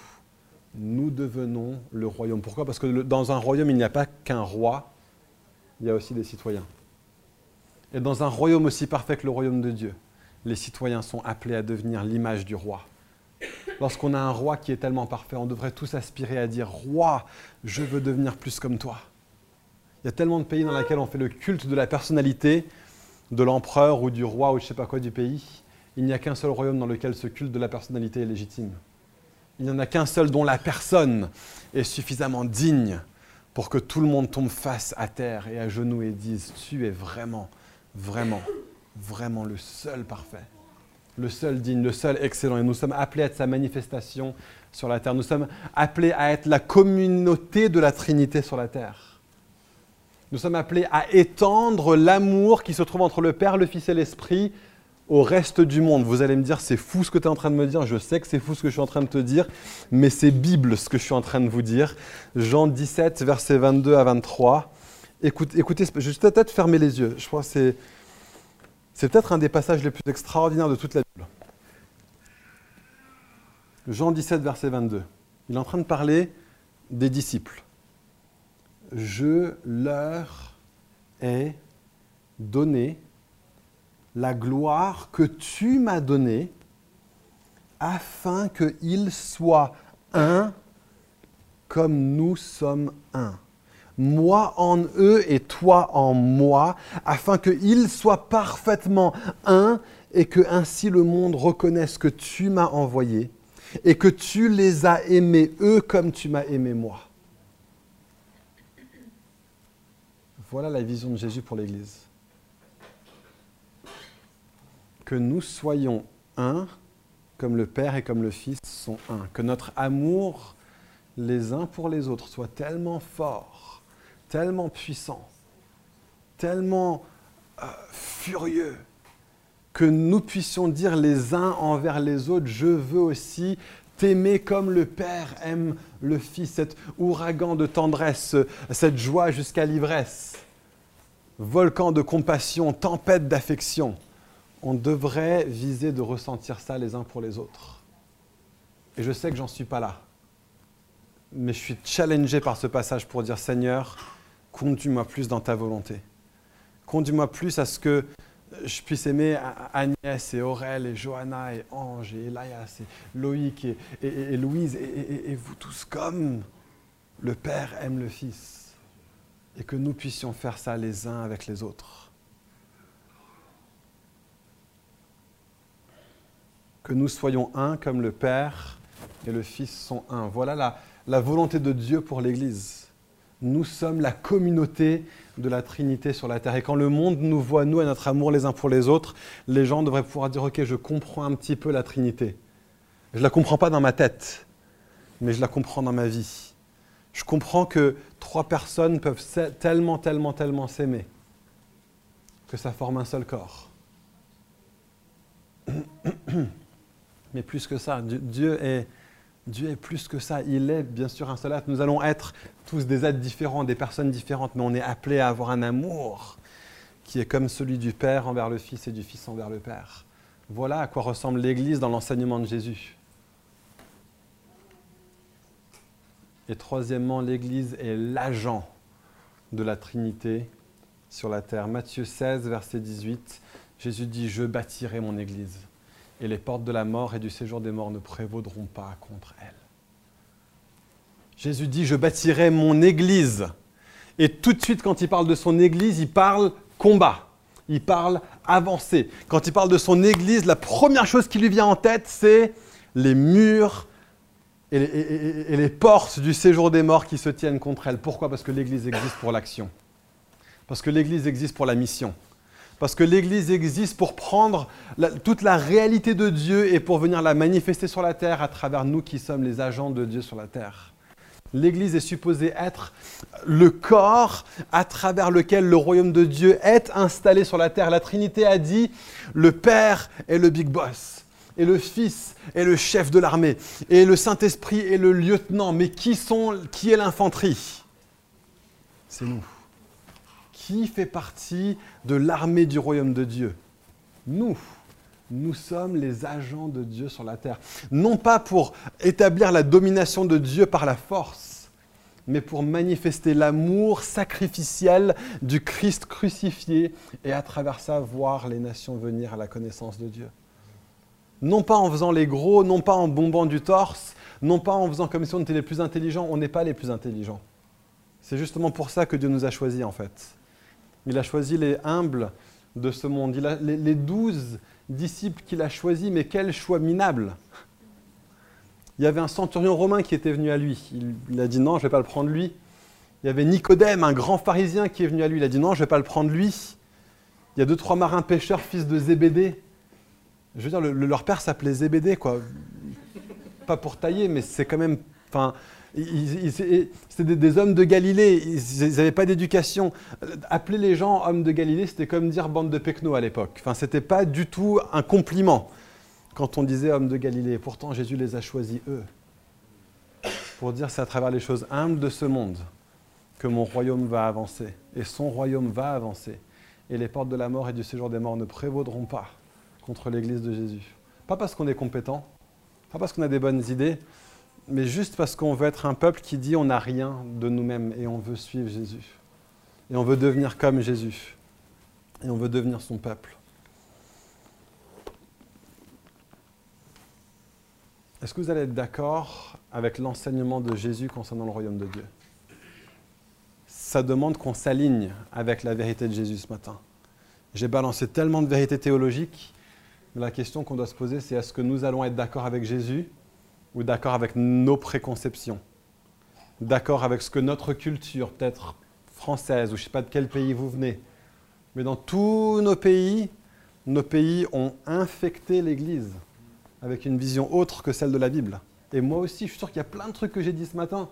Nous devenons le royaume. Pourquoi? Parce que dans un royaume, il n'y a pas qu'un roi, il y a aussi des citoyens. Et dans un royaume aussi parfait que le royaume de Dieu, les citoyens sont appelés à devenir l'image du roi. Lorsqu'on a un roi qui est tellement parfait, on devrait tous aspirer à dire Roi, je veux devenir plus comme toi. Il y a tellement de pays dans lesquels on fait le culte de la personnalité de l'empereur ou du roi ou je ne sais pas quoi du pays. Il n'y a qu'un seul royaume dans lequel ce culte de la personnalité est légitime. Il n'y en a qu'un seul dont la personne est suffisamment digne pour que tout le monde tombe face à terre et à genoux et dise Tu es vraiment vraiment, vraiment le seul parfait, le seul digne, le seul excellent. Et nous sommes appelés à être sa manifestation sur la terre. Nous sommes appelés à être la communauté de la Trinité sur la terre. Nous sommes appelés à étendre l'amour qui se trouve entre le Père, le Fils et l'Esprit au reste du monde. Vous allez me dire, c'est fou ce que tu es en train de me dire, je sais que c'est fou ce que je suis en train de te dire, mais c'est Bible ce que je suis en train de vous dire. Jean 17, versets 22 à 23. Écoutez, écoutez je vais peut-être fermer les yeux. Je crois que c'est, c'est peut-être un des passages les plus extraordinaires de toute la Bible. Jean 17, verset 22. Il est en train de parler des disciples. Je leur ai donné la gloire que tu m'as donnée afin qu'ils soient un comme nous sommes un moi en eux et toi en moi, afin qu'ils soient parfaitement un et que ainsi le monde reconnaisse que tu m'as envoyé et que tu les as aimés eux comme tu m'as aimé moi. Voilà la vision de Jésus pour l'Église. Que nous soyons un comme le Père et comme le Fils sont un. Que notre amour les uns pour les autres soit tellement fort tellement puissant, tellement euh, furieux, que nous puissions dire les uns envers les autres, je veux aussi t'aimer comme le Père aime le Fils, cet ouragan de tendresse, cette joie jusqu'à l'ivresse, volcan de compassion, tempête d'affection. On devrait viser de ressentir ça les uns pour les autres. Et je sais que j'en suis pas là. Mais je suis challengé par ce passage pour dire Seigneur, conduis-moi plus dans ta volonté. Conduis-moi plus à ce que je puisse aimer Agnès et Aurel et Johanna et Ange et Elias et Loïc et, Louise et, vous tous comme le Père aime le Fils et que nous puissions faire ça les uns avec les autres. Que nous soyons un comme le Père et le Fils sont un. Voilà la volonté de Dieu pour l'Église nous sommes la communauté de la Trinité sur la terre. Et quand le monde nous voit, nous, et notre amour les uns pour les autres, les gens devraient pouvoir dire, OK, je comprends un petit peu la Trinité. Je ne la comprends pas dans ma tête, mais je la comprends dans ma vie. Je comprends que trois personnes peuvent tellement, tellement, tellement s'aimer que ça forme un seul corps. *coughs* Mais plus que ça, Dieu est, Dieu est plus que ça. Il est bien sûr un seul. Nous allons être tous des êtres différents, des personnes différentes, mais on est appelés à avoir un amour qui est comme celui du Père envers le Fils et du Fils envers le Père. Voilà à quoi ressemble l'Église dans l'enseignement de Jésus. Et troisièmement, l'Église est l'agent de la Trinité sur la terre. Matthieu 16, verset 18, Jésus dit, je bâtirai mon Église, et les portes de la mort et du séjour des morts ne prévaudront pas contre elle. Jésus dit, je bâtirai mon Église. Et tout de suite, quand il parle de son Église, il parle combat. Il parle avancé. Quand il parle de son Église, la première chose qui lui vient en tête, c'est les murs et les, portes du séjour des morts qui se tiennent contre elle. Pourquoi? Parce que l'Église existe pour l'action. Parce que l'Église existe pour la mission. Parce que l'Église existe pour prendre toute la réalité de Dieu et pour venir la manifester sur la terre à travers nous qui sommes les agents de Dieu sur la terre. L'Église est supposée être le corps à travers lequel le royaume de Dieu est installé sur la terre. La Trinité a dit, le Père est le big boss et le Fils est le chef de l'armée, et le Saint-Esprit est le lieutenant. Mais qui, sont, qui est l'infanterie? C'est nous. Qui fait partie de l'armée du royaume de Dieu Nous. Nous sommes les agents de Dieu sur la terre. Non pas pour établir la domination de Dieu par la force, mais pour manifester l'amour sacrificiel du Christ crucifié et à travers ça voir les nations venir à la connaissance de Dieu. Non pas en faisant les gros, non pas en bombant du torse, non pas en faisant comme si on était les plus intelligents. On n'est pas les plus intelligents. C'est justement pour ça que Dieu nous a choisis en fait. Il a choisi les humbles de ce monde. Il les, douze disciples qu'il a choisis, mais quel choix minable. Il y avait un centurion romain qui était venu à lui. Il, a dit non, je ne vais pas le prendre lui. Il y avait Nicodème, un grand pharisien qui est venu à lui. Il a dit non, je ne vais pas le prendre lui. Il y a deux, trois marins pêcheurs, fils de Zébédée, je veux dire, leur père s'appelait Zébédée, quoi. Pas pour tailler, mais c'est quand même. C'était des, hommes de Galilée, ils n'avaient pas d'éducation. Appeler les gens hommes de Galilée, c'était comme dire bande de pecno à l'époque. Enfin, c'était pas du tout un compliment quand on disait hommes de Galilée. Pourtant, Jésus les a choisis, eux, pour dire c'est à travers les choses humbles de ce monde que mon royaume va avancer. Et son royaume va avancer. Et les portes de la mort et du séjour des morts ne prévaudront pas contre l'Église de Jésus. Pas parce qu'on est compétent, pas parce qu'on a des bonnes idées, mais juste parce qu'on veut être un peuple qui dit on n'a rien de nous-mêmes et on veut suivre Jésus. Et on veut devenir comme Jésus. Et on veut devenir son peuple. Est-ce que vous allez être d'accord avec l'enseignement de Jésus concernant le royaume de Dieu? Ça demande qu'on s'aligne avec la vérité de Jésus ce matin. J'ai balancé tellement de vérités théologiques la question qu'on doit se poser, c'est est-ce que nous allons être d'accord avec Jésus ou d'accord avec nos préconceptions D'accord avec ce que notre culture, peut-être française, ou je ne sais pas de quel pays vous venez, mais dans tous nos pays, nos pays ont infecté l'Église avec une vision autre que celle de la Bible. Et moi aussi, je suis sûr qu'il y a plein de trucs que j'ai dit ce matin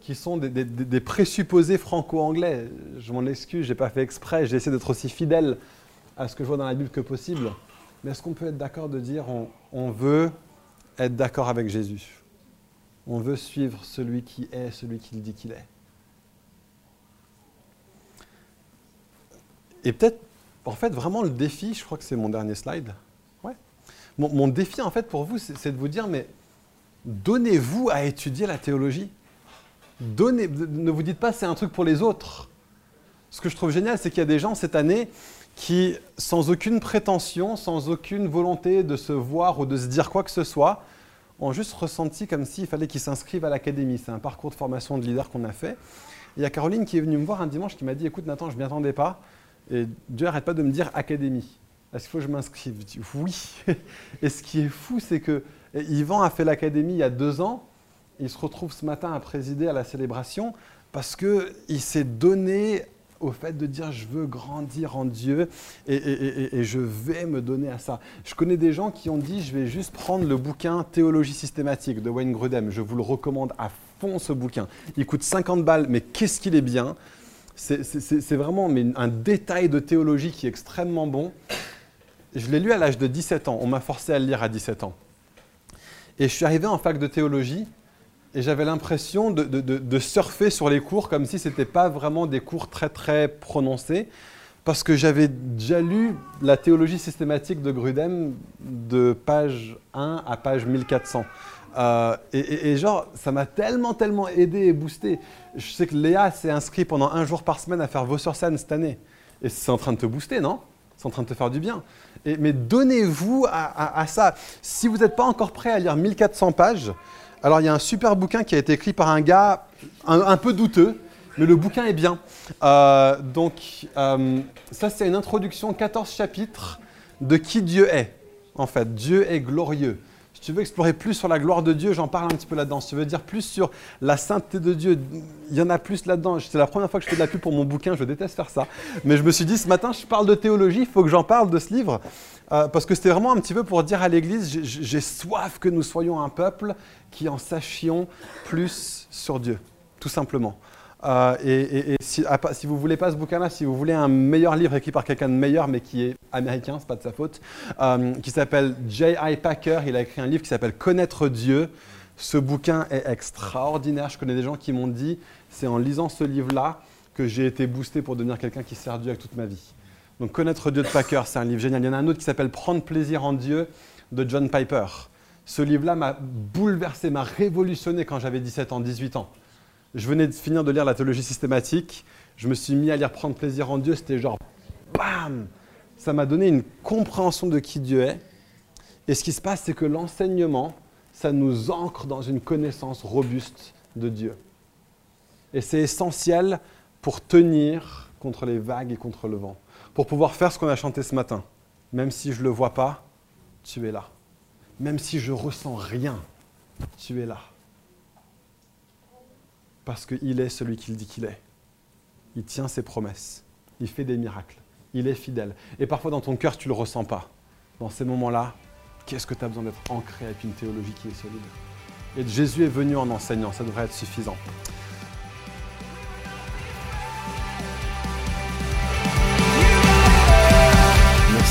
qui sont des, présupposés franco-anglais. Je m'en excuse, je n'ai pas fait exprès, j'ai essayé d'être aussi fidèle à ce que je vois dans la Bible que possible. Mais est-ce qu'on peut être d'accord de dire on, veut être d'accord avec Jésus On veut suivre celui qui est, celui qu'il dit qu'il est Et peut-être, en fait, vraiment le défi, je crois que c'est mon dernier slide. Ouais. Mon, défi, en fait, pour vous, c'est de vous dire, mais donnez-vous à étudier la théologie. Ne vous dites pas c'est un truc pour les autres. Ce que je trouve génial, c'est qu'il y a des gens cette année qui, sans aucune prétention, sans aucune volonté de se voir ou de se dire quoi que ce soit, ont juste ressenti comme s'il fallait qu'ils s'inscrivent à l'académie. C'est un parcours de formation de leader qu'on a fait. il y a Caroline qui est venue me voir un dimanche qui m'a dit Écoute, Nathan, je ne m'y attendais pas. Et Dieu n'arrête pas de me dire académie. Est-ce qu'il faut que je m'inscrive? Je dis Oui. *laughs* et ce qui est fou, c'est que Yvan a fait l'académie il y a deux ans. Il se retrouve ce matin à présider à la célébration parce qu'il s'est donné au fait de dire je veux grandir en Dieu et, je vais me donner à ça. Je connais des gens qui ont dit je vais juste prendre le bouquin Théologie systématique de Wayne Grudem. Je vous le recommande à fond ce bouquin. Il coûte 50 balles, mais qu'est-ce qu'il est bien? C'est vraiment un détail de théologie qui est extrêmement bon. Je l'ai lu à l'âge de 17 ans. On m'a forcé à le lire à 17 ans. Et je suis arrivé en fac de théologie et j'avais l'impression de, surfer sur les cours comme si ce n'était pas vraiment des cours très très prononcés, parce que j'avais déjà lu la théologie systématique de Grudem de page 1 à page 1400. Euh, et, genre, ça m'a tellement, tellement aidé et boosté. Je sais que Léa s'est inscrite pendant un jour par semaine à faire vos sur cette année. Et c'est en train de te booster, non? C'est en train de te faire du bien. Et, mais donnez-vous à, ça. Si vous n'êtes pas encore prêt à lire 1400 pages, alors il y a un super bouquin qui a été écrit par un gars un, peu douteux, mais le bouquin est bien. Euh, donc, euh, ça, c'est une introduction, 14 chapitres de qui Dieu est. En fait, Dieu est glorieux tu veux explorer plus sur la gloire de Dieu, j'en parle un petit peu là-dedans. Si tu veux dire plus sur la sainteté de Dieu, il y en a plus là-dedans. C'est la première fois que je fais de la pub pour mon bouquin, je déteste faire ça. Mais je me suis dit, ce matin, je parle de théologie, il faut que j'en parle de ce livre. Euh, parce que c'était vraiment un petit peu pour dire à l'Église, j'ai soif que nous soyons un peuple qui en sachions plus sur Dieu, tout simplement. Euh, et, si, vous ne voulez pas ce bouquin-là, si vous voulez un meilleur livre écrit par quelqu'un de meilleur, mais qui est américain, ce n'est pas de sa faute, euh, qui s'appelle J.I. Packer, il a écrit un livre qui s'appelle Connaître Dieu. Ce bouquin est extraordinaire. Je connais des gens qui m'ont dit, c'est en lisant ce livre-là que j'ai été boosté pour devenir quelqu'un qui sert Dieu avec toute ma vie. Donc Connaître Dieu de Packer, c'est un livre génial. Il y en a un autre qui s'appelle Prendre plaisir en Dieu de John Piper. Ce livre-là m'a bouleversé, m'a révolutionné quand j'avais 17 ans, 18 ans. Je venais de finir de lire la théologie systématique. Je me suis mis à lire Prendre plaisir en Dieu. C'était genre, bam Ça m'a donné une compréhension de qui Dieu est. Et ce qui se passe, c'est que l'enseignement, ça nous ancre dans une connaissance robuste de Dieu. Et c'est essentiel pour tenir contre les vagues et contre le vent. Pour pouvoir faire ce qu'on a chanté ce matin. Même si je ne le vois pas, tu es là. Même si je ressens rien, tu es là parce qu'il est celui qu'il dit qu'il est. Il tient ses promesses. Il fait des miracles. Il est fidèle. Et parfois dans ton cœur, tu ne le ressens pas. Dans ces moments-là, qu'est-ce que tu as besoin d'être ancré avec une théologie qui est solide? Et Jésus est venu en enseignant, ça devrait être suffisant.